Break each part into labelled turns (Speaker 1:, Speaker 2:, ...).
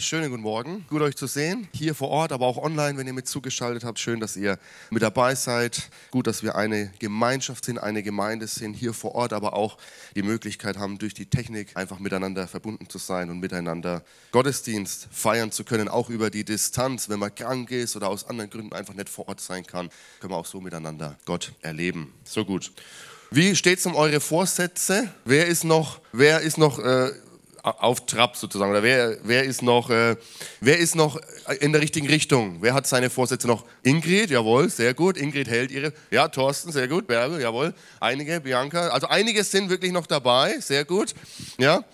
Speaker 1: Schönen guten Morgen. Gut euch zu sehen. Hier vor Ort, aber auch online, wenn ihr mit zugeschaltet habt. Schön, dass ihr mit dabei seid. Gut, dass wir eine Gemeinschaft sind, eine Gemeinde sind hier vor Ort, aber auch die Möglichkeit haben, durch die Technik einfach miteinander verbunden zu sein und miteinander Gottesdienst feiern zu können, auch über die Distanz. Wenn man krank ist oder aus anderen Gründen einfach nicht vor Ort sein kann, können wir auch so miteinander Gott erleben. So gut. Wie steht es um eure Vorsätze? Wer ist noch, wer ist noch äh, auf Trab sozusagen? Oder wer, wer, ist noch, äh, wer ist noch in der richtigen Richtung? Wer hat seine Vorsätze noch? Ingrid, jawohl, sehr gut. Ingrid hält ihre. Ja, Thorsten, sehr gut. Bärbel, jawohl. Einige, Bianca. Also einige sind wirklich noch dabei, sehr gut. Ja.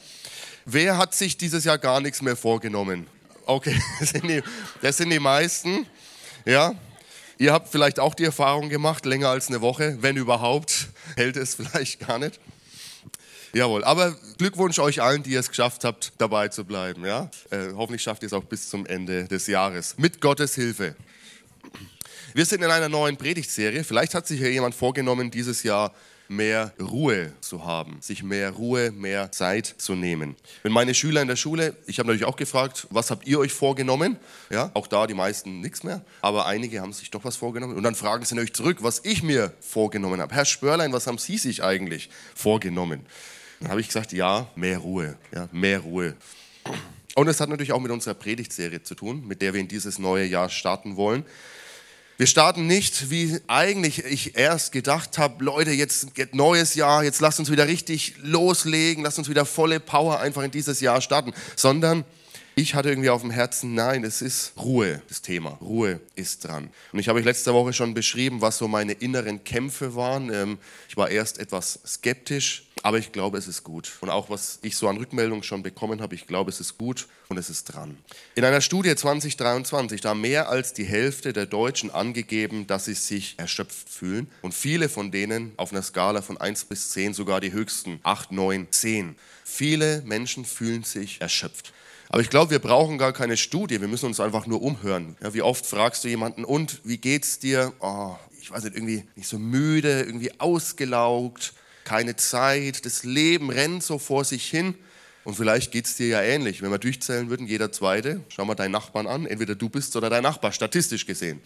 Speaker 1: Wer hat sich dieses Jahr gar nichts mehr vorgenommen? Okay, das sind die, das sind die meisten. Ja. Ihr habt vielleicht auch die Erfahrung gemacht, länger als eine Woche, wenn überhaupt, hält es vielleicht gar nicht. Jawohl, aber Glückwunsch euch allen, die es geschafft habt, dabei zu bleiben. Ja? Äh, hoffentlich schafft ihr es auch bis zum Ende des Jahres. Mit Gottes Hilfe. Wir sind in einer neuen Predigtserie. Vielleicht hat sich ja jemand vorgenommen, dieses Jahr mehr Ruhe zu haben, sich mehr Ruhe, mehr Zeit zu nehmen. Wenn meine Schüler in der Schule, ich habe natürlich auch gefragt, was habt ihr euch vorgenommen? Ja, auch da die meisten nichts mehr, aber einige haben sich doch was vorgenommen. Und dann fragen sie natürlich zurück, was ich mir vorgenommen habe. Herr Spörlein, was haben Sie sich eigentlich vorgenommen? Dann habe ich gesagt, ja, mehr Ruhe, ja, mehr Ruhe. Und es hat natürlich auch mit unserer Predigtserie zu tun, mit der wir in dieses neue Jahr starten wollen. Wir starten nicht, wie eigentlich ich erst gedacht habe, Leute, jetzt geht neues Jahr, jetzt lasst uns wieder richtig loslegen, lasst uns wieder volle Power einfach in dieses Jahr starten, sondern ich hatte irgendwie auf dem Herzen, nein, es ist Ruhe, das Thema. Ruhe ist dran. Und ich habe euch letzte Woche schon beschrieben, was so meine inneren Kämpfe waren. Ähm, ich war erst etwas skeptisch, aber ich glaube, es ist gut. Und auch was ich so an Rückmeldungen schon bekommen habe, ich glaube, es ist gut und es ist dran. In einer Studie 2023, da mehr als die Hälfte der Deutschen angegeben, dass sie sich erschöpft fühlen. Und viele von denen auf einer Skala von 1 bis 10 sogar die höchsten 8, 9, 10. Viele Menschen fühlen sich erschöpft. Aber ich glaube, wir brauchen gar keine Studie, wir müssen uns einfach nur umhören. Ja, wie oft fragst du jemanden, und wie geht's dir? Oh, ich weiß nicht, irgendwie nicht so müde, irgendwie ausgelaugt, keine Zeit, das Leben rennt so vor sich hin. Und vielleicht geht es dir ja ähnlich. Wenn wir durchzählen würden, jeder Zweite, schau mal deinen Nachbarn an, entweder du bist oder dein Nachbar, statistisch gesehen.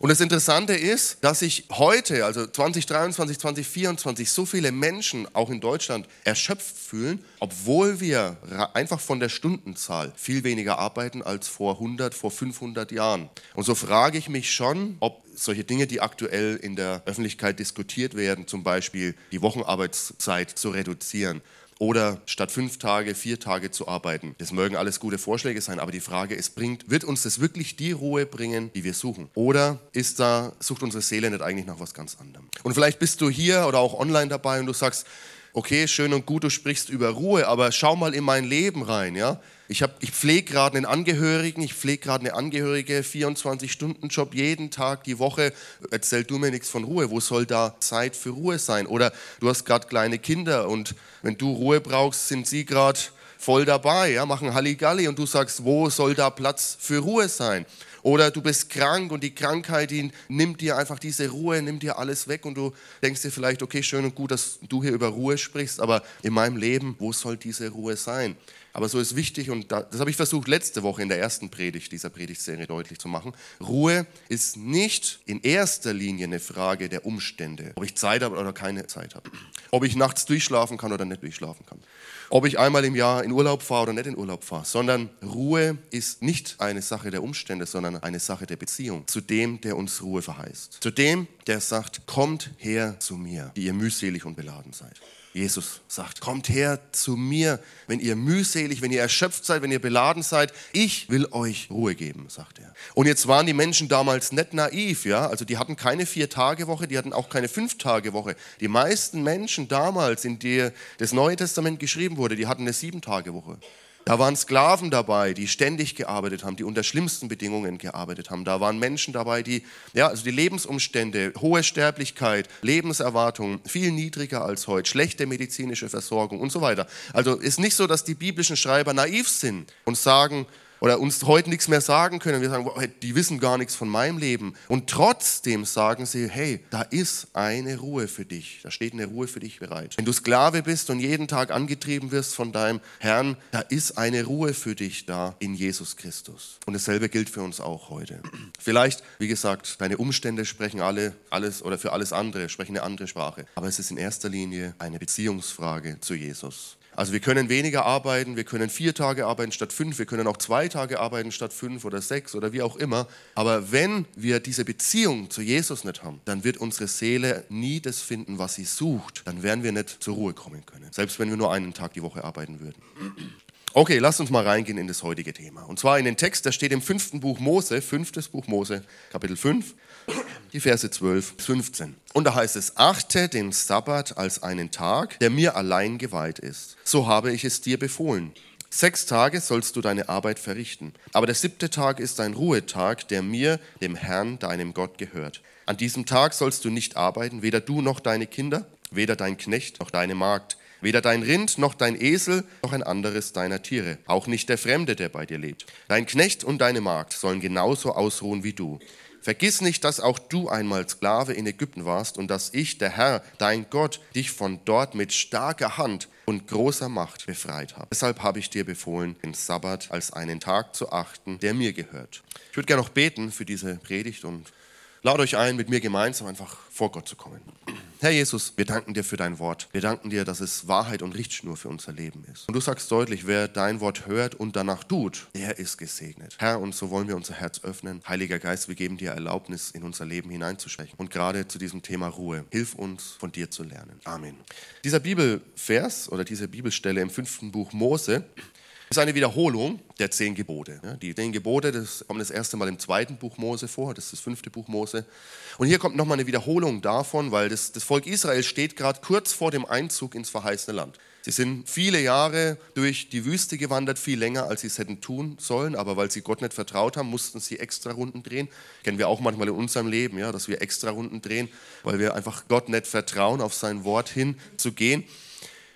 Speaker 1: Und das Interessante ist, dass sich heute, also 2023, 2024, so viele Menschen, auch in Deutschland, erschöpft fühlen, obwohl wir einfach von der Stundenzahl viel weniger arbeiten als vor 100, vor 500 Jahren. Und so frage ich mich schon, ob solche Dinge, die aktuell in der Öffentlichkeit diskutiert werden, zum Beispiel die Wochenarbeitszeit zu reduzieren, oder statt fünf Tage, vier Tage zu arbeiten. Das mögen alles gute Vorschläge sein, aber die Frage ist, bringt, wird uns das wirklich die Ruhe bringen, die wir suchen? Oder ist da, sucht unsere Seele nicht eigentlich nach was ganz anderem? Und vielleicht bist du hier oder auch online dabei und du sagst, okay, schön und gut, du sprichst über Ruhe, aber schau mal in mein Leben rein, ja? Ich, ich pflege gerade einen Angehörigen, ich pflege gerade eine Angehörige, 24-Stunden-Job jeden Tag, die Woche. Erzähl du mir nichts von Ruhe. Wo soll da Zeit für Ruhe sein? Oder du hast gerade kleine Kinder und wenn du Ruhe brauchst, sind sie gerade voll dabei, ja, machen Halligalli und du sagst, wo soll da Platz für Ruhe sein? Oder du bist krank und die Krankheit, die nimmt dir einfach diese Ruhe, nimmt dir alles weg und du denkst dir vielleicht, okay, schön und gut, dass du hier über Ruhe sprichst, aber in meinem Leben, wo soll diese Ruhe sein? Aber so ist wichtig, und das habe ich versucht letzte Woche in der ersten Predigt dieser Predigtserie deutlich zu machen. Ruhe ist nicht in erster Linie eine Frage der Umstände, ob ich Zeit habe oder keine Zeit habe, ob ich nachts durchschlafen kann oder nicht durchschlafen kann, ob ich einmal im Jahr in Urlaub fahre oder nicht in Urlaub fahre, sondern Ruhe ist nicht eine Sache der Umstände, sondern eine Sache der Beziehung zu dem, der uns Ruhe verheißt, zu dem, der sagt, kommt her zu mir, die ihr mühselig und beladen seid. Jesus sagt, kommt her zu mir, wenn ihr mühselig, wenn ihr erschöpft seid, wenn ihr beladen seid. Ich will euch Ruhe geben, sagt er. Und jetzt waren die Menschen damals nicht naiv, ja. Also die hatten keine Vier-Tage-Woche, die hatten auch keine Fünf-Tage-Woche. Die meisten Menschen damals, in der das Neue Testament geschrieben wurde, die hatten eine Sieben-Tage-Woche. Da waren Sklaven dabei, die ständig gearbeitet haben, die unter schlimmsten Bedingungen gearbeitet haben. Da waren Menschen dabei, die, ja, also die Lebensumstände, hohe Sterblichkeit, Lebenserwartung, viel niedriger als heute, schlechte medizinische Versorgung und so weiter. Also ist nicht so, dass die biblischen Schreiber naiv sind und sagen, oder uns heute nichts mehr sagen können. Wir sagen, die wissen gar nichts von meinem Leben. Und trotzdem sagen sie, hey, da ist eine Ruhe für dich. Da steht eine Ruhe für dich bereit. Wenn du Sklave bist und jeden Tag angetrieben wirst von deinem Herrn, da ist eine Ruhe für dich da in Jesus Christus. Und dasselbe gilt für uns auch heute. Vielleicht, wie gesagt, deine Umstände sprechen alle, alles oder für alles andere, sprechen eine andere Sprache. Aber es ist in erster Linie eine Beziehungsfrage zu Jesus. Also wir können weniger arbeiten, wir können vier Tage arbeiten statt fünf, wir können auch zwei Tage arbeiten statt fünf oder sechs oder wie auch immer. Aber wenn wir diese Beziehung zu Jesus nicht haben, dann wird unsere Seele nie das finden, was sie sucht. Dann werden wir nicht zur Ruhe kommen können, selbst wenn wir nur einen Tag die Woche arbeiten würden. Okay, lasst uns mal reingehen in das heutige Thema. Und zwar in den Text, der steht im fünften Buch Mose, fünftes Buch Mose, Kapitel 5, die Verse 12 bis 15. Und da heißt es, achte den Sabbat als einen Tag, der mir allein geweiht ist. So habe ich es dir befohlen. Sechs Tage sollst du deine Arbeit verrichten, aber der siebte Tag ist ein Ruhetag, der mir, dem Herrn, deinem Gott gehört. An diesem Tag sollst du nicht arbeiten, weder du noch deine Kinder, weder dein Knecht noch deine Magd, weder dein Rind noch dein Esel noch ein anderes deiner Tiere, auch nicht der Fremde, der bei dir lebt. Dein Knecht und deine Magd sollen genauso ausruhen wie du. Vergiss nicht, dass auch du einmal Sklave in Ägypten warst und dass ich, der Herr, dein Gott, dich von dort mit starker Hand und großer Macht befreit habe. Deshalb habe ich dir befohlen, den Sabbat als einen Tag zu achten, der mir gehört. Ich würde gerne noch beten für diese Predigt und lade euch ein, mit mir gemeinsam einfach vor Gott zu kommen. Herr Jesus, wir danken dir für dein Wort. Wir danken dir, dass es Wahrheit und Richtschnur für unser Leben ist. Und du sagst deutlich, wer dein Wort hört und danach tut, der ist gesegnet. Herr, und so wollen wir unser Herz öffnen. Heiliger Geist, wir geben dir Erlaubnis, in unser Leben hineinzusprechen. Und gerade zu diesem Thema Ruhe, hilf uns, von dir zu lernen. Amen. Dieser Bibelvers oder diese Bibelstelle im fünften Buch Mose ist eine Wiederholung der zehn Gebote. Die zehn Gebote, das kommt das erste Mal im zweiten Buch Mose vor, das ist das fünfte Buch Mose. Und hier kommt nochmal eine Wiederholung davon, weil das, das Volk Israel steht gerade kurz vor dem Einzug ins verheißene Land. Sie sind viele Jahre durch die Wüste gewandert, viel länger, als sie es hätten tun sollen, aber weil sie Gott nicht vertraut haben, mussten sie extra Runden drehen. Kennen wir auch manchmal in unserem Leben, ja, dass wir extra Runden drehen, weil wir einfach Gott nicht vertrauen, auf sein Wort hin zu gehen.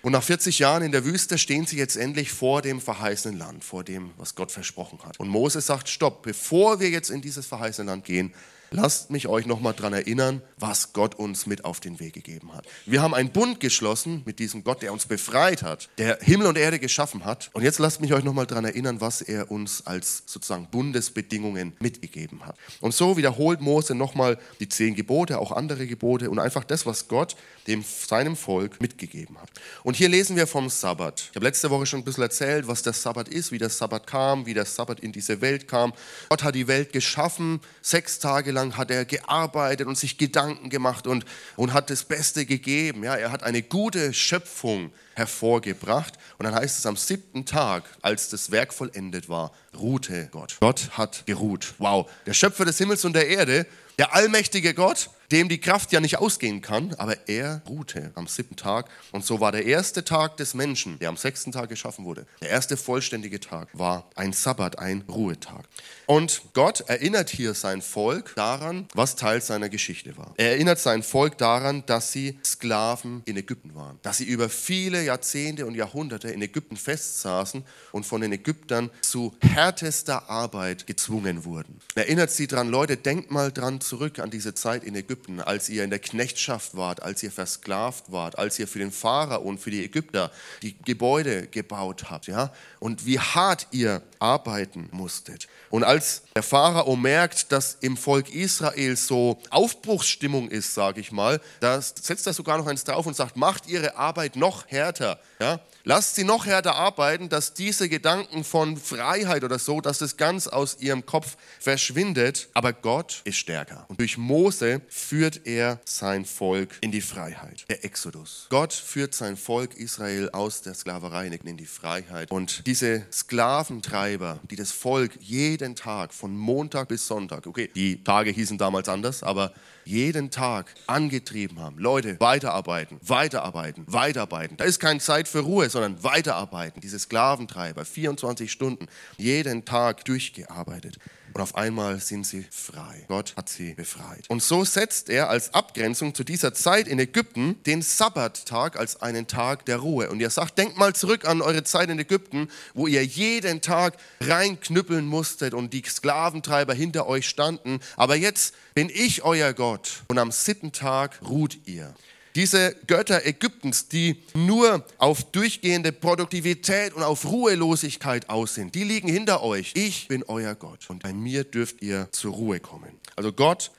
Speaker 1: Und nach 40 Jahren in der Wüste stehen sie jetzt endlich vor dem verheißenen Land, vor dem, was Gott versprochen hat. Und Moses sagt, stopp, bevor wir jetzt in dieses verheißene Land gehen, lasst mich euch nochmal daran erinnern, was Gott uns mit auf den Weg gegeben hat. Wir haben einen Bund geschlossen mit diesem Gott, der uns befreit hat, der Himmel und Erde geschaffen hat. Und jetzt lasst mich euch nochmal daran erinnern, was er uns als sozusagen Bundesbedingungen mitgegeben hat. Und so wiederholt Mose nochmal die zehn Gebote, auch andere Gebote und einfach das, was Gott dem seinem Volk mitgegeben hat. Und hier lesen wir vom Sabbat. Ich habe letzte Woche schon ein bisschen erzählt, was der Sabbat ist, wie der Sabbat kam, wie der Sabbat in diese Welt kam. Gott hat die Welt geschaffen, sechs Tage lang hat er gearbeitet und sich Gedanken gemacht und, und hat das Beste gegeben. Ja, er hat eine gute Schöpfung hervorgebracht. Und dann heißt es am siebten Tag, als das Werk vollendet war, ruhte Gott. Gott hat geruht. Wow, der Schöpfer des Himmels und der Erde, der allmächtige Gott, dem die Kraft ja nicht ausgehen kann, aber er ruhte am siebten Tag. Und so war der erste Tag des Menschen, der am sechsten Tag geschaffen wurde, der erste vollständige Tag, war ein Sabbat, ein Ruhetag. Und Gott erinnert hier sein Volk daran, was Teil seiner Geschichte war. Er erinnert sein Volk daran, dass sie Sklaven in Ägypten waren, dass sie über viele Jahrzehnte und Jahrhunderte in Ägypten festsaßen und von den Ägyptern zu härtester Arbeit gezwungen wurden. Er erinnert sie daran, Leute, denkt mal dran zurück an diese Zeit in Ägypten. Ägypten, als ihr in der Knechtschaft wart, als ihr versklavt wart, als ihr für den Pharao und für die Ägypter die Gebäude gebaut habt, ja? Und wie hart ihr arbeiten musstet. Und als der Pharao merkt, dass im Volk Israel so Aufbruchsstimmung ist, sage ich mal, da setzt er sogar noch eins drauf und sagt, macht ihre Arbeit noch härter, ja? Lasst sie noch härter arbeiten, dass diese Gedanken von Freiheit oder so, dass es ganz aus ihrem Kopf verschwindet. Aber Gott ist stärker. Und durch Mose führt er sein Volk in die Freiheit. Der Exodus. Gott führt sein Volk Israel aus der Sklaverei in die Freiheit. Und diese Sklaventreiber, die das Volk jeden Tag von Montag bis Sonntag, okay, die Tage hießen damals anders, aber jeden Tag angetrieben haben. Leute, weiterarbeiten, weiterarbeiten, weiterarbeiten. Da ist keine Zeit für Ruhe, sondern weiterarbeiten. Diese Sklaventreiber, 24 Stunden, jeden Tag durchgearbeitet. Und auf einmal sind sie frei. Gott hat sie befreit. Und so setzt er als Abgrenzung zu dieser Zeit in Ägypten den Sabbattag als einen Tag der Ruhe. Und er sagt, denkt mal zurück an eure Zeit in Ägypten, wo ihr jeden Tag reinknüppeln musstet und die Sklaventreiber hinter euch standen. Aber jetzt bin ich euer Gott und am siebten Tag ruht ihr. Diese Götter Ägyptens, die nur auf durchgehende Produktivität und auf Ruhelosigkeit aus sind, die liegen hinter euch. Ich bin euer Gott und bei mir dürft ihr zur Ruhe kommen. Also Gott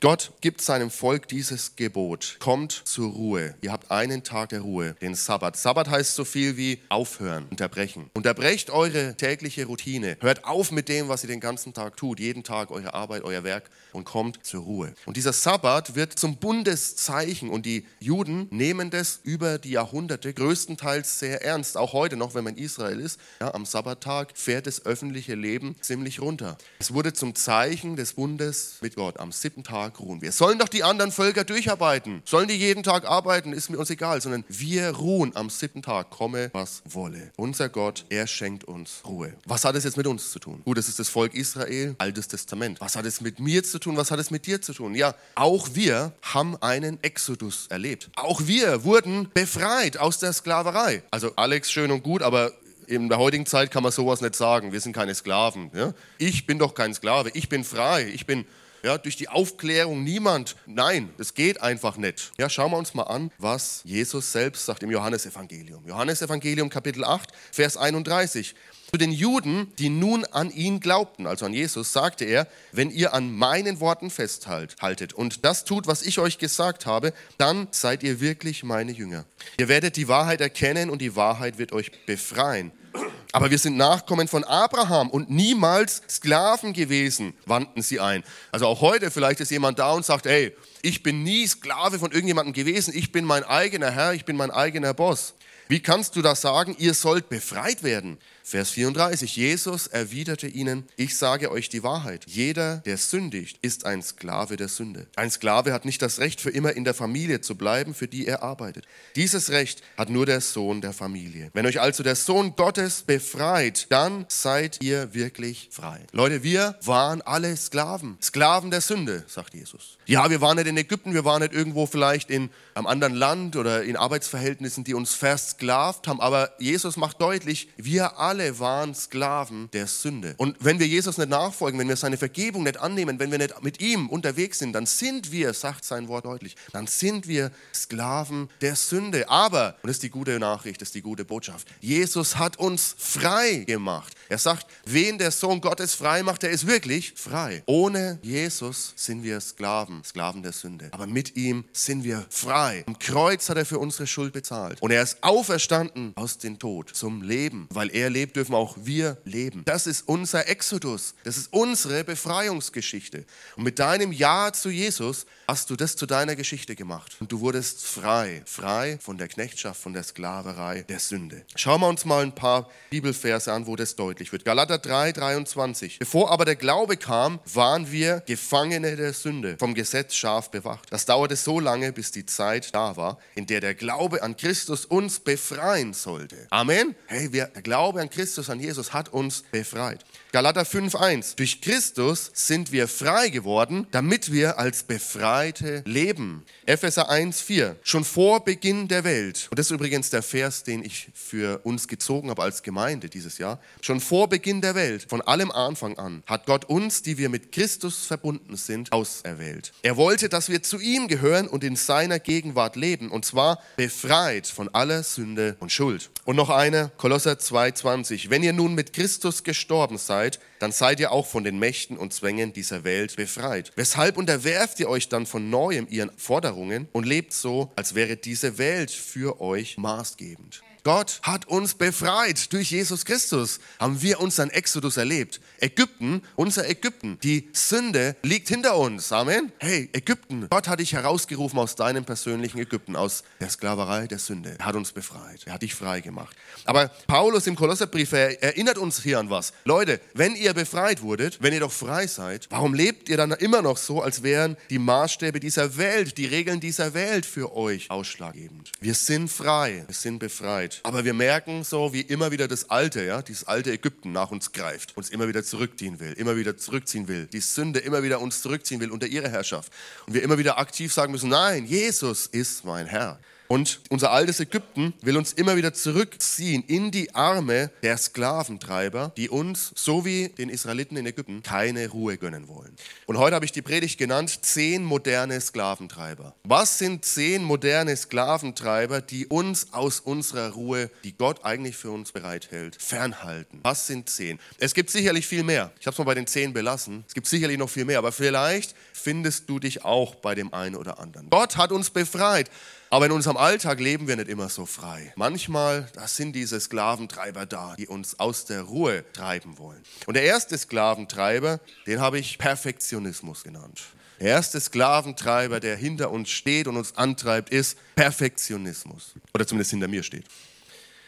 Speaker 1: Gott gibt seinem Volk dieses Gebot. Kommt zur Ruhe. Ihr habt einen Tag der Ruhe, den Sabbat. Sabbat heißt so viel wie aufhören, unterbrechen. Unterbrecht eure tägliche Routine. Hört auf mit dem, was ihr den ganzen Tag tut. Jeden Tag eure Arbeit, euer Werk und kommt zur Ruhe. Und dieser Sabbat wird zum Bundeszeichen und die Juden nehmen das über die Jahrhunderte größtenteils sehr ernst. Auch heute noch, wenn man in Israel ist, ja, am Sabbattag fährt das öffentliche Leben ziemlich runter. Es wurde zum Zeichen des Bundes mit Gott am siebten Tag ruhen wir. Sollen doch die anderen Völker durcharbeiten? Sollen die jeden Tag arbeiten? Ist mir uns egal, sondern wir ruhen am siebten Tag, komme was wolle. Unser Gott, er schenkt uns Ruhe. Was hat es jetzt mit uns zu tun? Gut, es ist das Volk Israel, Altes Testament. Was hat es mit mir zu tun? Was hat es mit dir zu tun? Ja, auch wir haben einen Exodus erlebt. Auch wir wurden befreit aus der Sklaverei. Also Alex, schön und gut, aber in der heutigen Zeit kann man sowas nicht sagen. Wir sind keine Sklaven. Ja? Ich bin doch kein Sklave. Ich bin frei. Ich bin ja, durch die Aufklärung niemand. Nein, es geht einfach nicht. Ja, schauen wir uns mal an, was Jesus selbst sagt im Johannesevangelium. Johannesevangelium Kapitel 8, Vers 31. Zu den Juden, die nun an ihn glaubten, also an Jesus, sagte er, wenn ihr an meinen Worten festhaltet und das tut, was ich euch gesagt habe, dann seid ihr wirklich meine Jünger. Ihr werdet die Wahrheit erkennen und die Wahrheit wird euch befreien. Aber wir sind Nachkommen von Abraham und niemals Sklaven gewesen, wandten sie ein. Also auch heute vielleicht ist jemand da und sagt, hey, ich bin nie Sklave von irgendjemandem gewesen, ich bin mein eigener Herr, ich bin mein eigener Boss. Wie kannst du das sagen? Ihr sollt befreit werden. Vers 34. Jesus erwiderte ihnen, ich sage euch die Wahrheit. Jeder, der sündigt, ist ein Sklave der Sünde. Ein Sklave hat nicht das Recht, für immer in der Familie zu bleiben, für die er arbeitet. Dieses Recht hat nur der Sohn der Familie. Wenn euch also der Sohn Gottes befreit, dann seid ihr wirklich frei. Leute, wir waren alle Sklaven. Sklaven der Sünde, sagt Jesus. Ja, wir waren nicht in Ägypten, wir waren nicht irgendwo vielleicht in einem anderen Land oder in Arbeitsverhältnissen, die uns versklavt haben, aber Jesus macht deutlich, wir alle alle waren Sklaven der Sünde. Und wenn wir Jesus nicht nachfolgen, wenn wir seine Vergebung nicht annehmen, wenn wir nicht mit ihm unterwegs sind, dann sind wir, sagt sein Wort deutlich, dann sind wir Sklaven der Sünde. Aber, und das ist die gute Nachricht, das ist die gute Botschaft, Jesus hat uns frei gemacht. Er sagt, wen der Sohn Gottes frei macht, der ist wirklich frei. Ohne Jesus sind wir Sklaven, Sklaven der Sünde. Aber mit ihm sind wir frei. Am Kreuz hat er für unsere Schuld bezahlt. Und er ist auferstanden aus dem Tod zum Leben, weil er lebt lebt, dürfen auch wir leben. Das ist unser Exodus. Das ist unsere Befreiungsgeschichte. Und mit deinem Ja zu Jesus hast du das zu deiner Geschichte gemacht. Und du wurdest frei. Frei von der Knechtschaft, von der Sklaverei, der Sünde. Schauen wir uns mal ein paar Bibelverse an, wo das deutlich wird. Galater 3, 23. Bevor aber der Glaube kam, waren wir Gefangene der Sünde, vom Gesetz scharf bewacht. Das dauerte so lange, bis die Zeit da war, in der der Glaube an Christus uns befreien sollte. Amen. Hey, wir, der Glaube an Christus, an Jesus hat uns befreit. Galater 5.1. Durch Christus sind wir frei geworden, damit wir als Befreite leben. Epheser 1.4. Schon vor Beginn der Welt, und das ist übrigens der Vers, den ich für uns gezogen habe als Gemeinde dieses Jahr, schon vor Beginn der Welt, von allem Anfang an, hat Gott uns, die wir mit Christus verbunden sind, auserwählt. Er wollte, dass wir zu ihm gehören und in seiner Gegenwart leben, und zwar befreit von aller Sünde und Schuld. Und noch eine, Kolosser 2.20. 20. Wenn ihr nun mit Christus gestorben seid, dann seid ihr auch von den Mächten und Zwängen dieser Welt befreit. Weshalb unterwerft ihr euch dann von neuem ihren Forderungen und lebt so, als wäre diese Welt für euch maßgebend? Gott hat uns befreit. Durch Jesus Christus haben wir unseren Exodus erlebt. Ägypten, unser Ägypten, die Sünde liegt hinter uns. Amen. Hey, Ägypten, Gott hat dich herausgerufen aus deinem persönlichen Ägypten, aus der Sklaverei der Sünde. Er hat uns befreit. Er hat dich frei gemacht. Aber Paulus im Kolosserbrief erinnert uns hier an was. Leute, wenn ihr befreit wurdet, wenn ihr doch frei seid, warum lebt ihr dann immer noch so, als wären die Maßstäbe dieser Welt, die Regeln dieser Welt für euch ausschlaggebend? Wir sind frei, wir sind befreit. Aber wir merken so, wie immer wieder das alte, ja, dieses alte Ägypten nach uns greift, uns immer wieder zurückziehen will, immer wieder zurückziehen will, die Sünde immer wieder uns zurückziehen will unter ihre Herrschaft. Und wir immer wieder aktiv sagen müssen, nein, Jesus ist mein Herr. Und unser altes Ägypten will uns immer wieder zurückziehen in die Arme der Sklaventreiber, die uns, so wie den Israeliten in Ägypten, keine Ruhe gönnen wollen. Und heute habe ich die Predigt genannt, zehn moderne Sklaventreiber. Was sind zehn moderne Sklaventreiber, die uns aus unserer Ruhe, die Gott eigentlich für uns bereithält, fernhalten? Was sind zehn? Es gibt sicherlich viel mehr. Ich habe es mal bei den zehn belassen. Es gibt sicherlich noch viel mehr, aber vielleicht findest du dich auch bei dem einen oder anderen. Gott hat uns befreit. Aber in unserem Alltag leben wir nicht immer so frei. Manchmal, da sind diese Sklaventreiber da, die uns aus der Ruhe treiben wollen. Und der erste Sklaventreiber, den habe ich Perfektionismus genannt. Der erste Sklaventreiber, der hinter uns steht und uns antreibt, ist Perfektionismus. Oder zumindest hinter mir steht.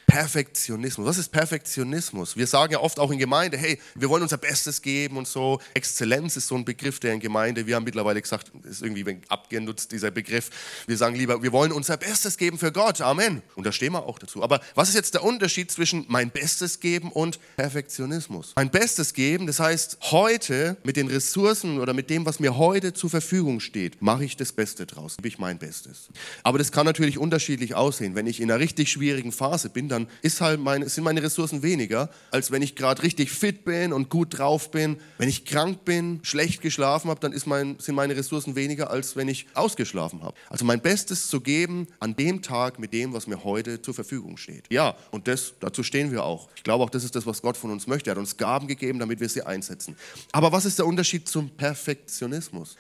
Speaker 1: Perfektionismus. Was ist Perfektionismus? Wir sagen ja oft auch in Gemeinde, hey, wir wollen unser Bestes geben und so. Exzellenz ist so ein Begriff, der in Gemeinde, wir haben mittlerweile gesagt, ist irgendwie abgenutzt, dieser Begriff. Wir sagen lieber, wir wollen unser Bestes geben für Gott. Amen. Und da stehen wir auch dazu. Aber was ist jetzt der Unterschied zwischen mein Bestes geben und Perfektionismus? Mein Bestes geben, das heißt, heute mit den Ressourcen oder mit dem, was mir heute zur Verfügung steht, mache ich das Beste draus, gebe ich mein Bestes. Aber das kann natürlich unterschiedlich aussehen. Wenn ich in einer richtig schwierigen Phase bin, dann dann ist halt meine, sind meine Ressourcen weniger, als wenn ich gerade richtig fit bin und gut drauf bin. Wenn ich krank bin, schlecht geschlafen habe, dann ist mein, sind meine Ressourcen weniger, als wenn ich ausgeschlafen habe. Also mein Bestes zu geben an dem Tag mit dem, was mir heute zur Verfügung steht. Ja, und das, dazu stehen wir auch. Ich glaube auch, das ist das, was Gott von uns möchte. Er hat uns Gaben gegeben, damit wir sie einsetzen. Aber was ist der Unterschied zum Perfektionismus?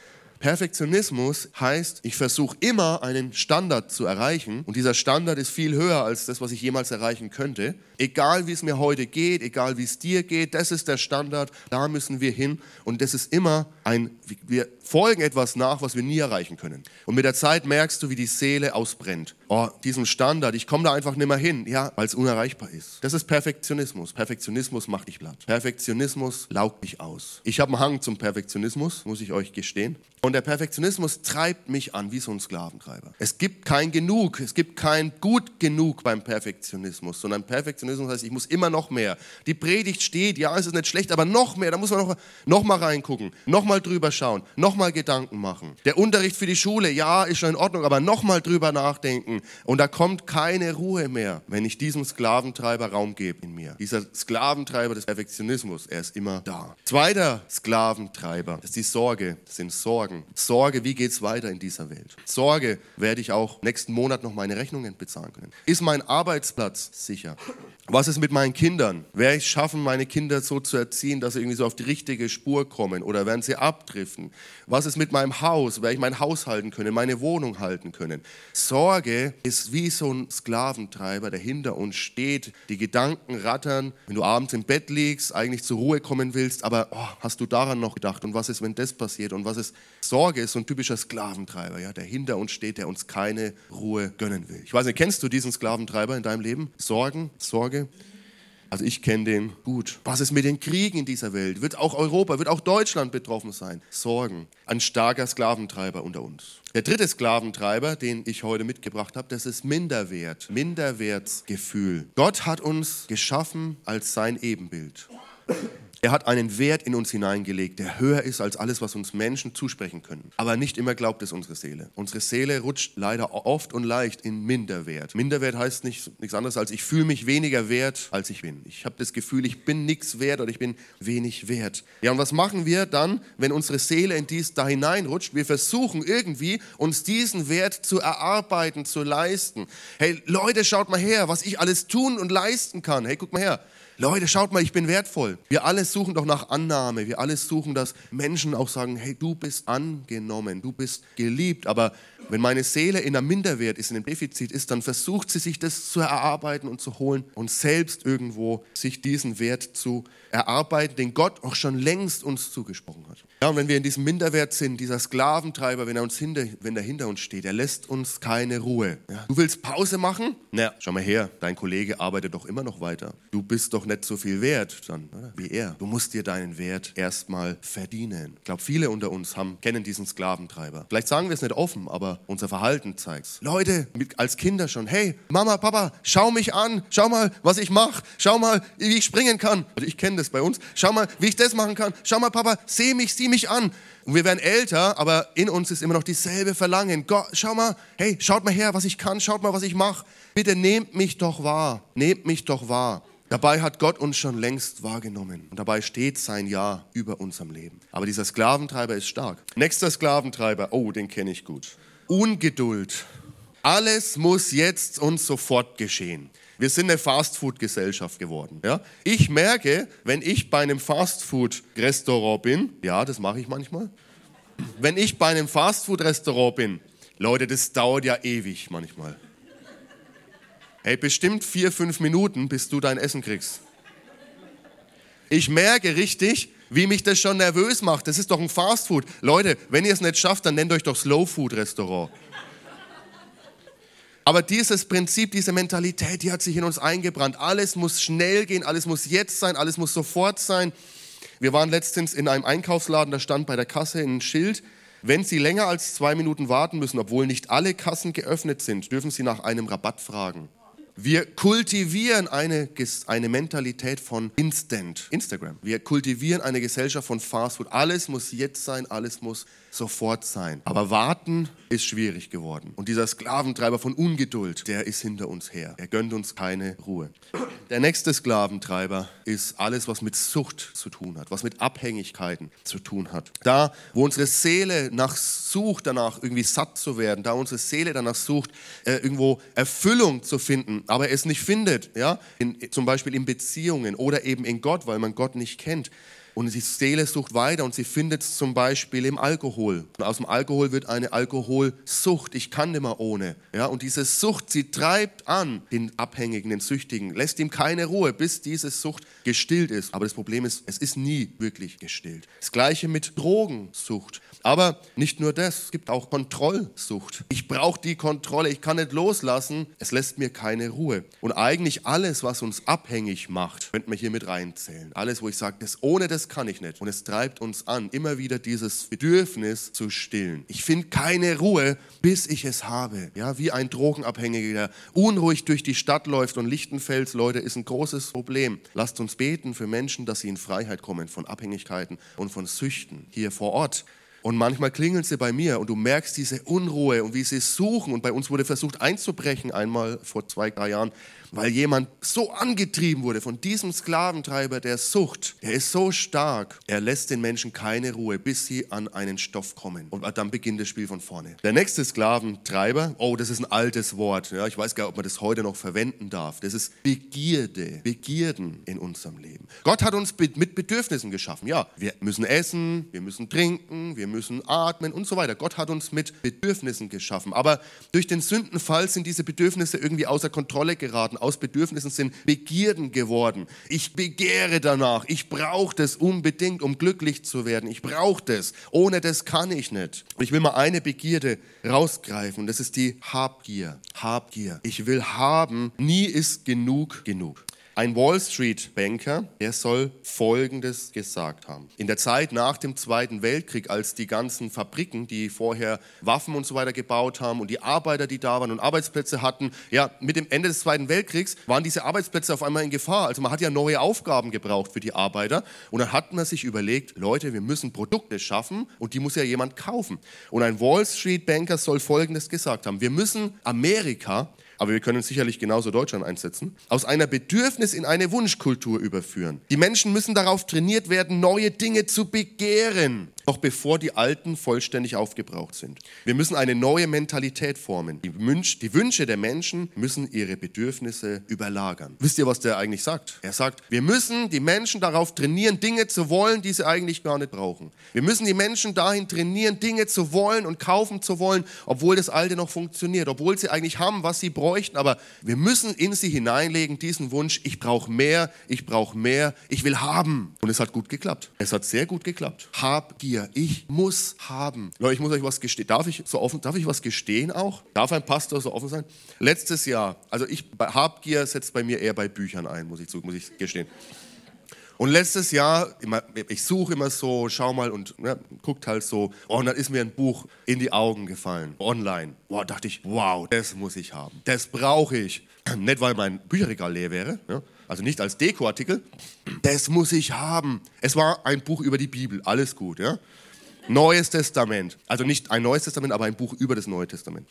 Speaker 1: Perfektionismus heißt, ich versuche immer einen Standard zu erreichen und dieser Standard ist viel höher als das, was ich jemals erreichen könnte. Egal wie es mir heute geht, egal wie es dir geht, das ist der Standard, da müssen wir hin und das ist immer ein, wir folgen etwas nach, was wir nie erreichen können. Und mit der Zeit merkst du, wie die Seele ausbrennt. Oh, diesen Standard, ich komme da einfach nicht mehr hin, ja, weil es unerreichbar ist. Das ist Perfektionismus. Perfektionismus macht dich platt. Perfektionismus laugt dich aus. Ich habe einen Hang zum Perfektionismus, muss ich euch gestehen. Und der Perfektionismus treibt mich an wie so ein Sklaventreiber. Es gibt kein Genug, es gibt kein Gut genug beim Perfektionismus, sondern Perfektionismus heißt, ich muss immer noch mehr. Die Predigt steht, ja, es ist nicht schlecht, aber noch mehr, da muss man noch, noch mal reingucken, noch mal drüber schauen, noch mal Gedanken machen. Der Unterricht für die Schule, ja, ist schon in Ordnung, aber noch mal drüber nachdenken. Und da kommt keine Ruhe mehr, wenn ich diesem Sklaventreiber Raum gebe in mir. Dieser Sklaventreiber des Perfektionismus, er ist immer da. Zweiter Sklaventreiber, das ist die Sorge, das sind Sorgen. Sorgen. Sorge, wie geht es weiter in dieser Welt? Sorge, werde ich auch nächsten Monat noch meine Rechnungen bezahlen können? Ist mein Arbeitsplatz sicher? Was ist mit meinen Kindern? Werde ich es schaffen, meine Kinder so zu erziehen, dass sie irgendwie so auf die richtige Spur kommen oder werden sie abdriften? Was ist mit meinem Haus? Werde ich mein Haus halten können, meine Wohnung halten können? Sorge ist wie so ein Sklaventreiber, der hinter uns steht. Die Gedanken rattern, wenn du abends im Bett liegst, eigentlich zur Ruhe kommen willst, aber oh, hast du daran noch gedacht? Und was ist, wenn das passiert? Und was ist, Sorge ist so ein typischer Sklaventreiber, ja, der hinter uns steht, der uns keine Ruhe gönnen will. Ich weiß nicht, kennst du diesen Sklaventreiber in deinem Leben? Sorgen, Sorge? Also ich kenne den gut. Was ist mit den Kriegen in dieser Welt? Wird auch Europa, wird auch Deutschland betroffen sein? Sorgen. Ein starker Sklaventreiber unter uns. Der dritte Sklaventreiber, den ich heute mitgebracht habe, das ist Minderwert, Minderwertsgefühl. Gott hat uns geschaffen als sein Ebenbild. Er hat einen Wert in uns hineingelegt, der höher ist als alles, was uns Menschen zusprechen können. Aber nicht immer glaubt es unsere Seele. Unsere Seele rutscht leider oft und leicht in Minderwert. Minderwert heißt nicht, nichts anderes als, ich fühle mich weniger wert, als ich bin. Ich habe das Gefühl, ich bin nichts wert oder ich bin wenig wert. Ja, und was machen wir dann, wenn unsere Seele in dies da hineinrutscht? Wir versuchen irgendwie, uns diesen Wert zu erarbeiten, zu leisten. Hey, Leute, schaut mal her, was ich alles tun und leisten kann. Hey, guck mal her. Leute, schaut mal, ich bin wertvoll. Wir alle suchen doch nach Annahme. Wir alle suchen, dass Menschen auch sagen, hey, du bist angenommen, du bist geliebt. Aber wenn meine Seele in einem Minderwert ist, in einem Defizit ist, dann versucht sie sich das zu erarbeiten und zu holen und selbst irgendwo sich diesen Wert zu erarbeiten, den Gott auch schon längst uns zugesprochen hat. Ja, und wenn wir in diesem Minderwert sind, dieser Sklaventreiber, wenn er uns hinter, wenn er hinter uns steht, er lässt uns keine Ruhe. Ja. Du willst Pause machen? Na, schau mal her, dein Kollege arbeitet doch immer noch weiter. Du bist doch nicht so viel wert dann, oder? wie er. Du musst dir deinen Wert erstmal verdienen. Ich glaube, viele unter uns haben, kennen diesen Sklaventreiber. Vielleicht sagen wir es nicht offen, aber unser Verhalten zeigt es. Leute, mit, als Kinder schon, hey, Mama, Papa, schau mich an, schau mal, was ich mache, schau mal, wie ich springen kann. Also ich kenne das bei uns. Schau mal, wie ich das machen kann. Schau mal, Papa, seh mich, sieh mich an. Und wir werden älter, aber in uns ist immer noch dieselbe Verlangen. Gott, schau mal, hey, schaut mal her, was ich kann, schaut mal, was ich mache. Bitte nehmt mich doch wahr, nehmt mich doch wahr. Dabei hat Gott uns schon längst wahrgenommen und dabei steht sein Ja über unserem Leben. Aber dieser Sklaventreiber ist stark. Nächster Sklaventreiber, oh, den kenne ich gut. Ungeduld. Alles muss jetzt und sofort geschehen. Wir sind eine Fastfood-Gesellschaft geworden. Ja? Ich merke, wenn ich bei einem Fastfood-Restaurant bin, ja, das mache ich manchmal, wenn ich bei einem Fastfood-Restaurant bin, Leute, das dauert ja ewig manchmal. Hey, bestimmt vier, fünf Minuten, bis du dein Essen kriegst. Ich merke richtig, wie mich das schon nervös macht. Das ist doch ein Fastfood. Leute, wenn ihr es nicht schafft, dann nennt euch doch Slow Food Restaurant. Aber dieses Prinzip, diese Mentalität, die hat sich in uns eingebrannt. Alles muss schnell gehen, alles muss jetzt sein, alles muss sofort sein. Wir waren letztens in einem Einkaufsladen, da stand bei der Kasse ein Schild, wenn Sie länger als zwei Minuten warten müssen, obwohl nicht alle Kassen geöffnet sind, dürfen Sie nach einem Rabatt fragen. Wir kultivieren eine, eine Mentalität von Instant, Instagram. Wir kultivieren eine Gesellschaft von Fast Food. Alles muss jetzt sein, alles muss sofort sein. Aber warten ist schwierig geworden. Und dieser Sklaventreiber von Ungeduld, der ist hinter uns her. Er gönnt uns keine Ruhe. Der nächste Sklaventreiber ist alles, was mit Sucht zu tun hat, was mit Abhängigkeiten zu tun hat. Da, wo unsere Seele nach sucht, danach irgendwie satt zu werden, da unsere Seele danach sucht, äh, irgendwo Erfüllung zu finden, aber es nicht findet, ja, in, zum Beispiel in Beziehungen oder eben in Gott, weil man Gott nicht kennt, und die Seele sucht weiter und sie findet es zum Beispiel im Alkohol. Und aus dem Alkohol wird eine Alkoholsucht. Ich kann nicht mehr ohne. Ja, und diese Sucht, sie treibt an den Abhängigen, den Süchtigen, lässt ihm keine Ruhe, bis diese Sucht gestillt ist. Aber das Problem ist, es ist nie wirklich gestillt. Das gleiche mit Drogensucht. Aber nicht nur das, es gibt auch Kontrollsucht. Ich brauche die Kontrolle, ich kann nicht loslassen, es lässt mir keine Ruhe. Und eigentlich alles, was uns abhängig macht, könnte man hier mit reinzählen. Alles, wo ich sage, das, ohne das kann ich nicht. Und es treibt uns an, immer wieder dieses Bedürfnis zu stillen. Ich finde keine Ruhe, bis ich es habe. Ja, wie ein Drogenabhängiger, der unruhig durch die Stadt läuft und Lichtenfels, Leute, ist ein großes Problem. Lasst uns beten für Menschen, dass sie in Freiheit kommen von Abhängigkeiten und von Süchten hier vor Ort. Und manchmal klingeln sie bei mir und du merkst diese Unruhe und wie sie suchen. Und bei uns wurde versucht einzubrechen, einmal vor zwei, drei Jahren weil jemand so angetrieben wurde von diesem Sklaventreiber der Sucht. Der ist so stark, er lässt den Menschen keine Ruhe, bis sie an einen Stoff kommen. Und dann beginnt das Spiel von vorne. Der nächste Sklaventreiber, oh, das ist ein altes Wort. Ja, ich weiß gar nicht, ob man das heute noch verwenden darf. Das ist Begierde, Begierden in unserem Leben. Gott hat uns mit Bedürfnissen geschaffen. Ja, wir müssen essen, wir müssen trinken, wir müssen atmen und so weiter. Gott hat uns mit Bedürfnissen geschaffen. Aber durch den Sündenfall sind diese Bedürfnisse irgendwie außer Kontrolle geraten aus Bedürfnissen sind Begierden geworden. Ich begehre danach. Ich brauche das unbedingt, um glücklich zu werden. Ich brauche das. Ohne das kann ich nicht. Und ich will mal eine Begierde rausgreifen. Das ist die Habgier. Habgier. Ich will haben. Nie ist genug genug. Ein Wall Street Banker, der soll Folgendes gesagt haben. In der Zeit nach dem Zweiten Weltkrieg, als die ganzen Fabriken, die vorher Waffen und so weiter gebaut haben und die Arbeiter, die da waren und Arbeitsplätze hatten, ja, mit dem Ende des Zweiten Weltkriegs waren diese Arbeitsplätze auf einmal in Gefahr. Also man hat ja neue Aufgaben gebraucht für die Arbeiter und dann hat man sich überlegt, Leute, wir müssen Produkte schaffen und die muss ja jemand kaufen. Und ein Wall Street Banker soll Folgendes gesagt haben. Wir müssen Amerika aber wir können sicherlich genauso Deutschland einsetzen, aus einer Bedürfnis in eine Wunschkultur überführen. Die Menschen müssen darauf trainiert werden, neue Dinge zu begehren. Noch bevor die alten vollständig aufgebraucht sind. Wir müssen eine neue Mentalität formen. Die, Wünsch, die Wünsche der Menschen müssen ihre Bedürfnisse überlagern. Wisst ihr, was der eigentlich sagt? Er sagt, wir müssen die Menschen darauf trainieren, Dinge zu wollen, die sie eigentlich gar nicht brauchen. Wir müssen die Menschen dahin trainieren, Dinge zu wollen und kaufen zu wollen, obwohl das Alte noch funktioniert, obwohl sie eigentlich haben, was sie bräuchten. Aber wir müssen in sie hineinlegen, diesen Wunsch, ich brauche mehr, ich brauche mehr, ich will haben. Und es hat gut geklappt. Es hat sehr gut geklappt. Habgier, ich muss haben. Leute, ich muss euch was gestehen. Darf ich so offen, darf ich was gestehen auch? Darf ein Pastor so offen sein? Letztes Jahr, also ich, Habgier setzt bei mir eher bei Büchern ein, muss ich, muss ich gestehen. Und letztes Jahr, ich suche immer so, schau mal und ja, guckt halt so. Oh, und dann ist mir ein Buch in die Augen gefallen, online. Boah, dachte ich, wow, das muss ich haben. Das brauche ich. Nicht, weil mein Bücherregal leer wäre, ja, also nicht als Dekoartikel. Das muss ich haben. Es war ein Buch über die Bibel, alles gut. Ja. Neues Testament. Also nicht ein Neues Testament, aber ein Buch über das Neue Testament.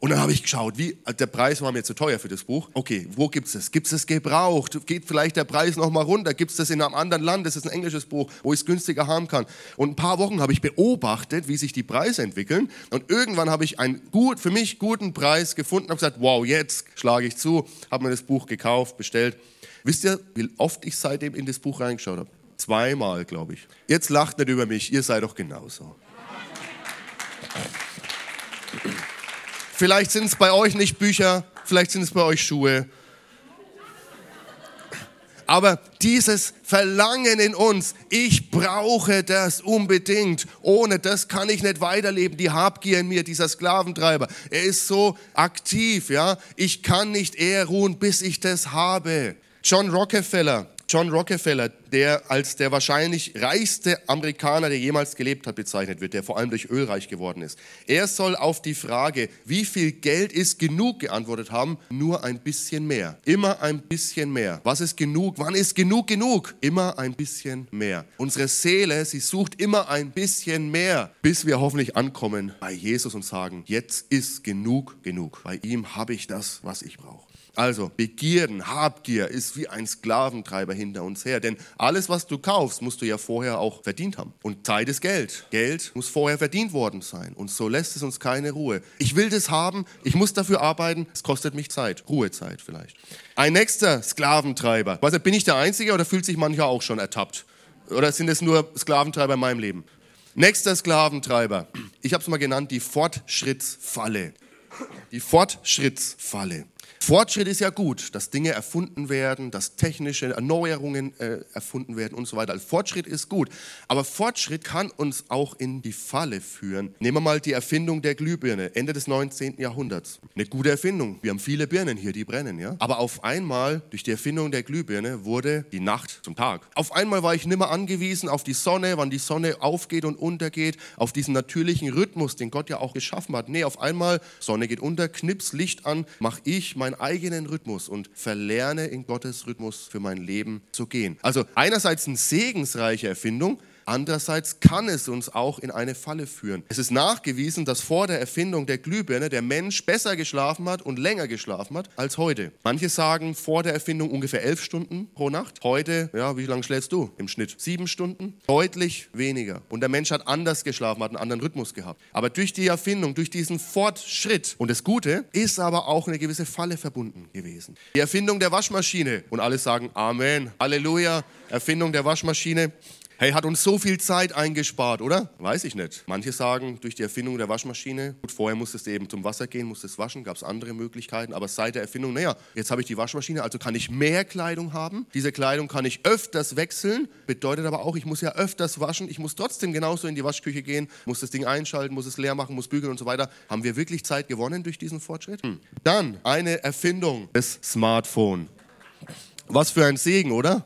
Speaker 1: Und dann habe ich geschaut, wie, der Preis war mir zu teuer für das Buch. Okay, wo gibt es es? Gibt es gebraucht? Geht vielleicht der Preis nochmal runter? Gibt es das in einem anderen Land? Das ist ein englisches Buch, wo ich es günstiger haben kann. Und ein paar Wochen habe ich beobachtet, wie sich die Preise entwickeln. Und irgendwann habe ich einen gut, für mich guten Preis gefunden und gesagt, wow, jetzt schlage ich zu, habe mir das Buch gekauft, bestellt. Wisst ihr, wie oft ich seitdem in das Buch reingeschaut habe? Zweimal, glaube ich. Jetzt lacht nicht über mich, ihr seid doch genauso. Vielleicht sind es bei euch nicht Bücher, vielleicht sind es bei euch Schuhe. Aber dieses Verlangen in uns, ich brauche das unbedingt. Ohne das kann ich nicht weiterleben. Die Habgier in mir, dieser Sklaventreiber, er ist so aktiv, ja. Ich kann nicht eher ruhen, bis ich das habe. John Rockefeller, John Rockefeller, der als der wahrscheinlich reichste Amerikaner, der jemals gelebt hat, bezeichnet wird, der vor allem durch Öl reich geworden ist. Er soll auf die Frage, wie viel Geld ist genug, geantwortet haben, nur ein bisschen mehr. Immer ein bisschen mehr. Was ist genug? Wann ist genug genug? Immer ein bisschen mehr. Unsere Seele, sie sucht immer ein bisschen mehr, bis wir hoffentlich ankommen bei Jesus und sagen, jetzt ist genug genug. Bei ihm habe ich das, was ich brauche. Also Begierden, Habgier ist wie ein Sklaventreiber hinter uns her. Denn alles, was du kaufst, musst du ja vorher auch verdient haben. Und Zeit ist Geld. Geld muss vorher verdient worden sein. Und so lässt es uns keine Ruhe. Ich will das haben, ich muss dafür arbeiten, es kostet mich Zeit. Ruhezeit vielleicht. Ein nächster Sklaventreiber. Was, bin ich der Einzige oder fühlt sich mancher auch schon ertappt? Oder sind es nur Sklaventreiber in meinem Leben? Nächster Sklaventreiber. Ich habe es mal genannt, die Fortschrittsfalle. Die Fortschrittsfalle. Fortschritt ist ja gut, dass Dinge erfunden werden, dass technische Erneuerungen äh, erfunden werden und so weiter. Also Fortschritt ist gut. Aber Fortschritt kann uns auch in die Falle führen. Nehmen wir mal die Erfindung der Glühbirne, Ende des 19. Jahrhunderts. Eine gute Erfindung. Wir haben viele Birnen hier, die brennen, ja. Aber auf einmal, durch die Erfindung der Glühbirne, wurde die Nacht zum Tag. Auf einmal war ich nimmer angewiesen auf die Sonne, wann die Sonne aufgeht und untergeht, auf diesen natürlichen Rhythmus, den Gott ja auch geschaffen hat. Nee, auf einmal, Sonne geht unter, knips Licht an, mach ich mein meinen eigenen Rhythmus und verlerne in Gottes Rhythmus für mein Leben zu gehen. Also einerseits eine segensreiche Erfindung, Andererseits kann es uns auch in eine Falle führen. Es ist nachgewiesen, dass vor der Erfindung der Glühbirne der Mensch besser geschlafen hat und länger geschlafen hat als heute. Manche sagen vor der Erfindung ungefähr elf Stunden pro Nacht. Heute, ja, wie lange schläfst du im Schnitt? Sieben Stunden? Deutlich weniger. Und der Mensch hat anders geschlafen, hat einen anderen Rhythmus gehabt. Aber durch die Erfindung, durch diesen Fortschritt und das Gute ist aber auch eine gewisse Falle verbunden gewesen. Die Erfindung der Waschmaschine und alle sagen Amen, Halleluja, Erfindung der Waschmaschine Hey, hat uns so viel Zeit eingespart, oder? Weiß ich nicht. Manche sagen, durch die Erfindung der Waschmaschine, gut, vorher musstest du eben zum Wasser gehen, musstest waschen, gab es andere Möglichkeiten, aber seit der Erfindung, naja, jetzt habe ich die Waschmaschine, also kann ich mehr Kleidung haben. Diese Kleidung kann ich öfters wechseln, bedeutet aber auch, ich muss ja öfters waschen, ich muss trotzdem genauso in die Waschküche gehen, muss das Ding einschalten, muss es leer machen, muss bügeln und so weiter. Haben wir wirklich Zeit gewonnen durch diesen Fortschritt? Hm. Dann eine Erfindung, das Smartphone. Was für ein Segen, oder?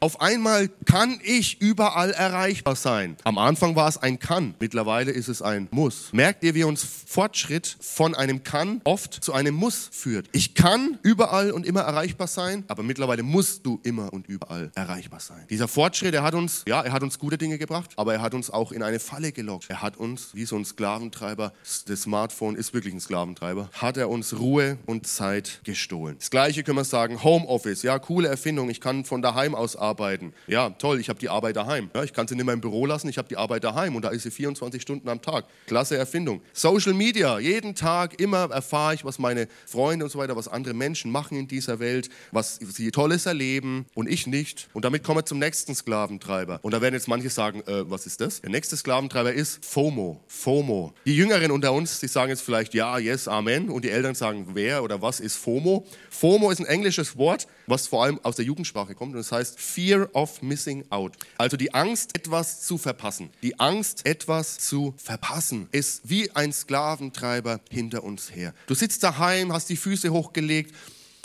Speaker 1: Auf einmal kann ich überall erreichbar sein. Am Anfang war es ein Kann, mittlerweile ist es ein Muss. Merkt ihr, wie uns Fortschritt von einem Kann oft zu einem Muss führt? Ich kann überall und immer erreichbar sein, aber mittlerweile musst du immer und überall erreichbar sein. Dieser Fortschritt, er hat uns, ja, er hat uns gute Dinge gebracht, aber er hat uns auch in eine Falle gelockt. Er hat uns, wie so ein Sklaventreiber, das Smartphone ist wirklich ein Sklaventreiber, hat er uns Ruhe und Zeit gestohlen. Das gleiche können wir sagen, Homeoffice, ja, coole Erfindung, ich kann von daheim aus arbeiten arbeiten. Ja, toll, ich habe die Arbeit daheim. Ja, ich kann sie nicht mehr im Büro lassen, ich habe die Arbeit daheim und da ist sie 24 Stunden am Tag. Klasse Erfindung. Social Media, jeden Tag immer erfahre ich, was meine Freunde und so weiter, was andere Menschen machen in dieser Welt, was sie Tolles erleben und ich nicht. Und damit kommen wir zum nächsten Sklaventreiber. Und da werden jetzt manche sagen, äh, was ist das? Der nächste Sklaventreiber ist FOMO. FOMO. Die Jüngeren unter uns, die sagen jetzt vielleicht ja, yes, Amen. Und die Eltern sagen, wer oder was ist FOMO? FOMO ist ein englisches Wort, was vor allem aus der Jugendsprache kommt und das heißt Fear of Missing Out. Also die Angst, etwas zu verpassen. Die Angst, etwas zu verpassen, ist wie ein Sklaventreiber hinter uns her. Du sitzt daheim, hast die Füße hochgelegt,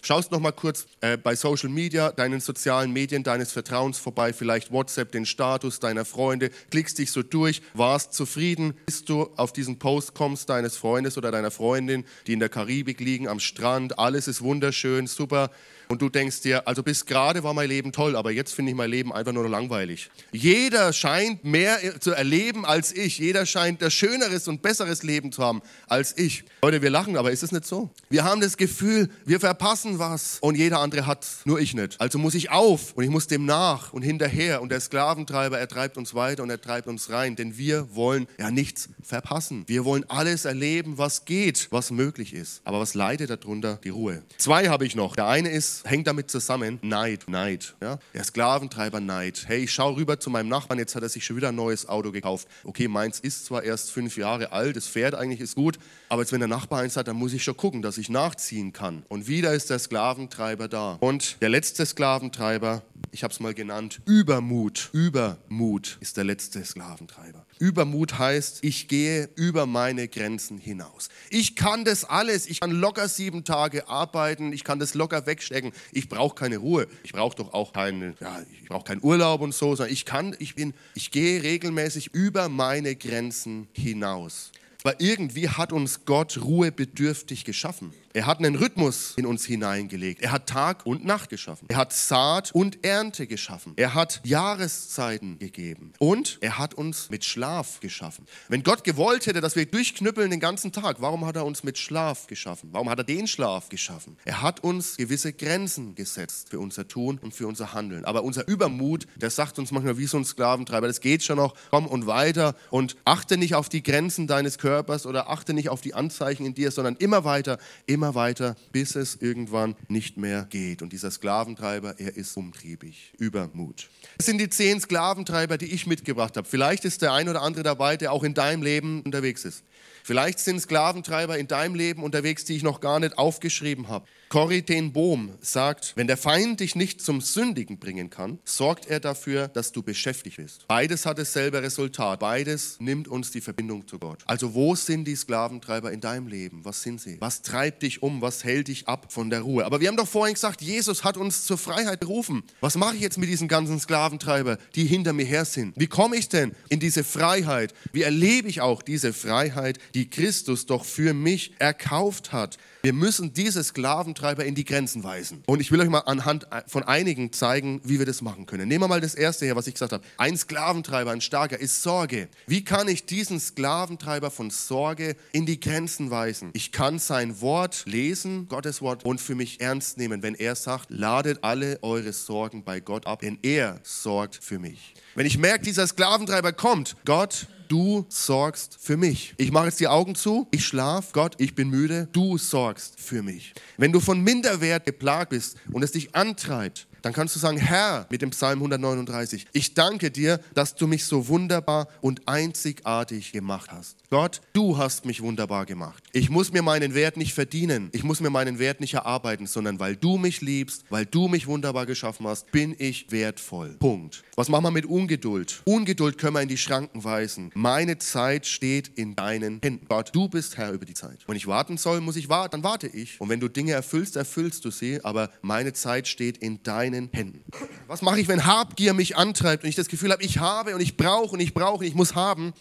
Speaker 1: Schaust noch mal kurz äh, bei Social Media, deinen sozialen Medien deines Vertrauens vorbei, vielleicht WhatsApp, den Status deiner Freunde, klickst dich so durch, warst zufrieden, bis du auf diesen Post kommst deines Freundes oder deiner Freundin, die in der Karibik liegen, am Strand, alles ist wunderschön, super. Und du denkst dir, also bis gerade war mein Leben toll, aber jetzt finde ich mein Leben einfach nur langweilig. Jeder scheint mehr zu erleben als ich. Jeder scheint das schöneres und besseres Leben zu haben als ich. Leute, wir lachen, aber ist es nicht so? Wir haben das Gefühl, wir verpassen was und jeder andere hat, nur ich nicht. Also muss ich auf und ich muss dem nach und hinterher. Und der Sklaventreiber, er treibt uns weiter und er treibt uns rein, denn wir wollen ja nichts verpassen. Wir wollen alles erleben, was geht, was möglich ist. Aber was leidet darunter? Die Ruhe. Zwei habe ich noch. Der eine ist hängt damit zusammen Neid, Neid. Ja? Der Sklaventreiber Neid. Hey, ich schaue rüber zu meinem Nachbarn, jetzt hat er sich schon wieder ein neues Auto gekauft. Okay, meins ist zwar erst fünf Jahre alt, es fährt eigentlich, ist gut, aber jetzt wenn der Nachbar eins hat, dann muss ich schon gucken, dass ich nachziehen kann. Und wieder ist der Sklaventreiber da. Und der letzte Sklaventreiber, ich habe es mal genannt, Übermut. Übermut ist der letzte Sklaventreiber. Übermut heißt, ich gehe über meine Grenzen hinaus. Ich kann das alles. Ich kann locker sieben Tage arbeiten. Ich kann das locker wegstecken. Ich brauche keine Ruhe. Ich brauche doch auch keine, ja, ich brauche keinen Urlaub und so, sondern ich kann, ich bin, ich gehe regelmäßig über meine Grenzen hinaus. Aber irgendwie hat uns Gott ruhebedürftig geschaffen. Er hat einen Rhythmus in uns hineingelegt. Er hat Tag und Nacht geschaffen. Er hat Saat und Ernte geschaffen. Er hat Jahreszeiten gegeben. Und er hat uns mit Schlaf geschaffen. Wenn Gott gewollt hätte, dass wir durchknüppeln den ganzen Tag, warum hat er uns mit Schlaf geschaffen? Warum hat er den Schlaf geschaffen? Er hat uns gewisse Grenzen gesetzt für unser Tun und für unser Handeln. Aber unser Übermut, der sagt uns manchmal wie so ein Sklaventreiber, das geht schon noch, komm und weiter und achte nicht auf die Grenzen deines Körpers oder achte nicht auf die Anzeichen in dir, sondern immer weiter, immer immer weiter, bis es irgendwann nicht mehr geht. Und dieser Sklaventreiber, er ist umtriebig, Übermut. Das sind die zehn Sklaventreiber, die ich mitgebracht habe. Vielleicht ist der ein oder andere dabei, der auch in deinem Leben unterwegs ist. Vielleicht sind Sklaventreiber in deinem Leben unterwegs, die ich noch gar nicht aufgeschrieben habe. Corrie Bohm sagt, wenn der Feind dich nicht zum Sündigen bringen kann, sorgt er dafür, dass du beschäftigt bist. Beides hat dasselbe Resultat. Beides nimmt uns die Verbindung zu Gott. Also wo sind die Sklaventreiber in deinem Leben? Was sind sie? Was treibt dich um? Was hält dich ab von der Ruhe? Aber wir haben doch vorhin gesagt, Jesus hat uns zur Freiheit berufen. Was mache ich jetzt mit diesen ganzen Sklaventreiber, die hinter mir her sind? Wie komme ich denn in diese Freiheit? Wie erlebe ich auch diese Freiheit, die Christus doch für mich erkauft hat? Wir müssen diese Sklaventreiber in die Grenzen weisen. Und ich will euch mal anhand von einigen zeigen, wie wir das machen können. Nehmen wir mal das erste her, was ich gesagt habe. Ein Sklaventreiber, ein starker, ist Sorge. Wie kann ich diesen Sklaventreiber von Sorge in die Grenzen weisen? Ich kann sein Wort lesen, Gottes Wort, und für mich ernst nehmen, wenn er sagt, ladet alle eure Sorgen bei Gott ab, denn er sorgt für mich. Wenn ich merke, dieser Sklaventreiber kommt, Gott, du sorgst für mich. Ich mache jetzt die Augen zu, ich schlaf, Gott, ich bin müde, du sorgst für mich. Wenn du von Minderwert geplagt bist und es dich antreibt, dann kannst du sagen, Herr, mit dem Psalm 139, ich danke dir, dass du mich so wunderbar und einzigartig gemacht hast. Gott, du hast mich wunderbar gemacht. Ich muss mir meinen Wert nicht verdienen, ich muss mir meinen Wert nicht erarbeiten, sondern weil du mich liebst, weil du mich wunderbar geschaffen hast, bin ich wertvoll. Punkt. Was machen wir mit Ungeduld? Ungeduld können wir in die Schranken weisen. Meine Zeit steht in deinen Händen. Gott, du bist Herr über die Zeit. Wenn ich warten soll, muss ich warten, dann warte ich. Und wenn du Dinge erfüllst, erfüllst du sie, aber meine Zeit steht in deinen deinen Händen. Was mache ich, wenn Habgier mich antreibt und ich das Gefühl habe, ich habe und ich brauche und ich brauche und ich muss haben?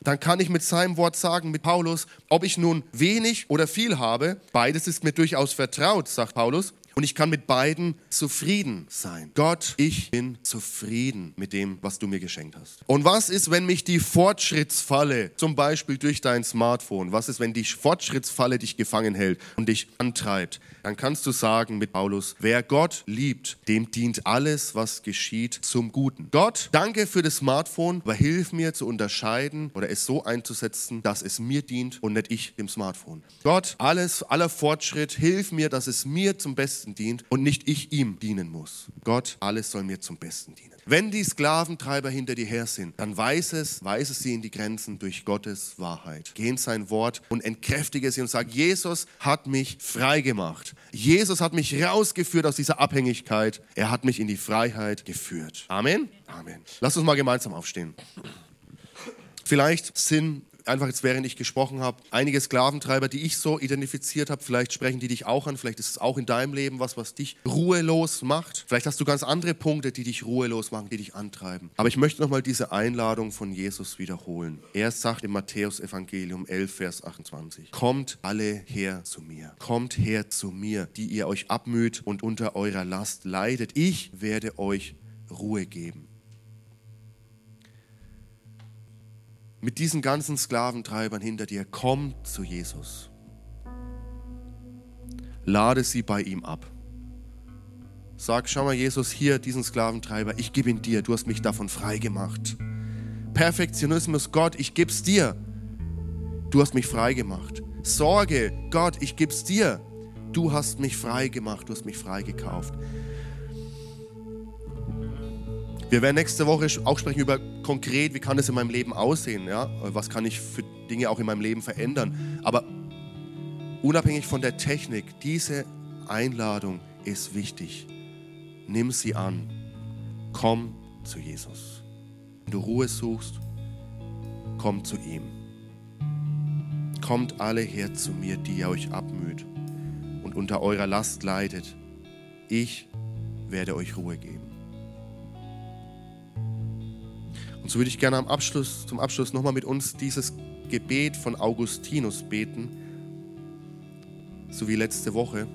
Speaker 1: Dann kann ich mit seinem Wort sagen, mit Paulus, ob ich nun wenig oder viel habe, beides ist mir durchaus vertraut, sagt Paulus. Und ich kann mit beiden zufrieden sein. Gott, ich bin zufrieden mit dem, was du mir geschenkt hast. Und was ist, wenn mich die Fortschrittsfalle, zum Beispiel durch dein Smartphone, was ist, wenn die Fortschrittsfalle dich gefangen hält und dich antreibt? Dann kannst du sagen mit Paulus, wer Gott liebt, dem dient alles, was geschieht, zum Guten. Gott, danke für das Smartphone, aber hilf mir zu unterscheiden oder es so einzusetzen, dass es mir dient und nicht ich dem Smartphone. Gott, alles, aller Fortschritt, hilf mir, dass es mir zum Besten dient und nicht ich ihm dienen muss. Gott, alles soll mir zum Besten dienen. Wenn die Sklaventreiber hinter dir her sind, dann weiß es, weise sie in die Grenzen durch Gottes Wahrheit. Geh in sein Wort und entkräftige sie und sag, Jesus hat mich frei gemacht. Jesus hat mich rausgeführt aus dieser Abhängigkeit. Er hat mich in die Freiheit geführt. Amen. Amen. Lass uns mal gemeinsam aufstehen. Vielleicht sind einfach jetzt während ich gesprochen habe, einige Sklaventreiber, die ich so identifiziert habe, vielleicht sprechen die dich auch an, vielleicht ist es auch in deinem Leben was, was dich ruhelos macht. Vielleicht hast du ganz andere Punkte, die dich ruhelos machen, die dich antreiben. Aber ich möchte nochmal diese Einladung von Jesus wiederholen. Er sagt im Matthäus Evangelium 11, Vers 28, kommt alle her zu mir, kommt her zu mir, die ihr euch abmüht und unter eurer Last leidet. Ich werde euch Ruhe geben. Mit diesen ganzen Sklaventreibern hinter dir, komm zu Jesus. Lade sie bei ihm ab. Sag, schau mal, Jesus, hier diesen Sklaventreiber, ich gebe ihn dir, du hast mich davon frei gemacht. Perfektionismus, Gott, ich gib's dir. Du hast mich frei gemacht. Sorge, Gott, ich gib's dir. Du hast mich frei gemacht, du hast mich frei gekauft. Wir werden nächste Woche auch sprechen über konkret, wie kann es in meinem Leben aussehen, ja? Was kann ich für Dinge auch in meinem Leben verändern? Aber unabhängig von der Technik, diese Einladung ist wichtig. Nimm sie an. Komm zu Jesus. Wenn du Ruhe suchst, komm zu ihm. Kommt alle her zu mir, die ihr euch abmüht und unter eurer Last leidet. Ich werde euch Ruhe geben. Und so würde ich gerne am Abschluss, zum Abschluss nochmal mit uns dieses Gebet von Augustinus beten, so wie letzte Woche.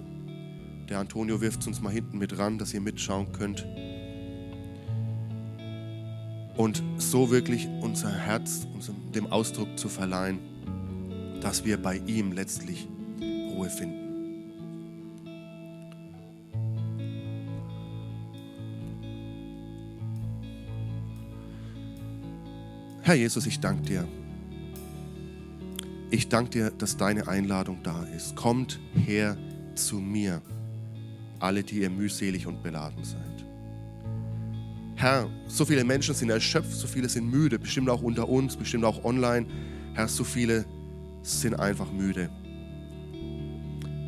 Speaker 1: Der Antonio wirft es uns mal hinten mit ran, dass ihr mitschauen könnt. Und so wirklich unser Herz dem Ausdruck zu verleihen, dass wir bei ihm letztlich Ruhe finden. Herr Jesus, ich danke dir. Ich danke dir, dass deine Einladung da ist. Kommt her zu mir, alle, die ihr mühselig und beladen seid. Herr, so viele Menschen sind erschöpft, so viele sind müde, bestimmt auch unter uns, bestimmt auch online. Herr, so viele sind einfach müde.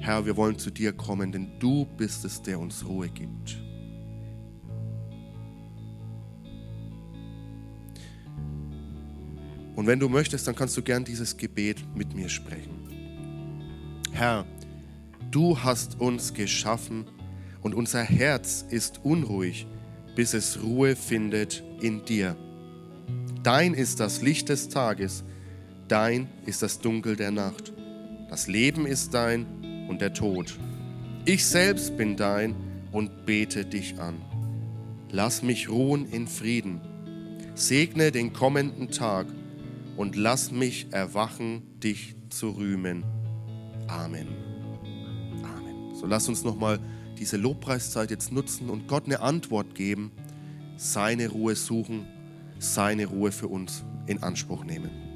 Speaker 1: Herr, wir wollen zu dir kommen, denn du bist es, der uns Ruhe gibt. Und wenn du möchtest, dann kannst du gern dieses Gebet mit mir sprechen. Herr, du hast uns geschaffen und unser Herz ist unruhig, bis es Ruhe findet in dir. Dein ist das Licht des Tages, dein ist das Dunkel der Nacht. Das Leben ist dein und der Tod. Ich selbst bin dein und bete dich an. Lass mich ruhen in Frieden. Segne den kommenden Tag und lass mich erwachen, dich zu rühmen. Amen. Amen. So lass uns nochmal diese Lobpreiszeit jetzt nutzen und Gott eine Antwort geben, seine Ruhe suchen, seine Ruhe für uns in Anspruch nehmen.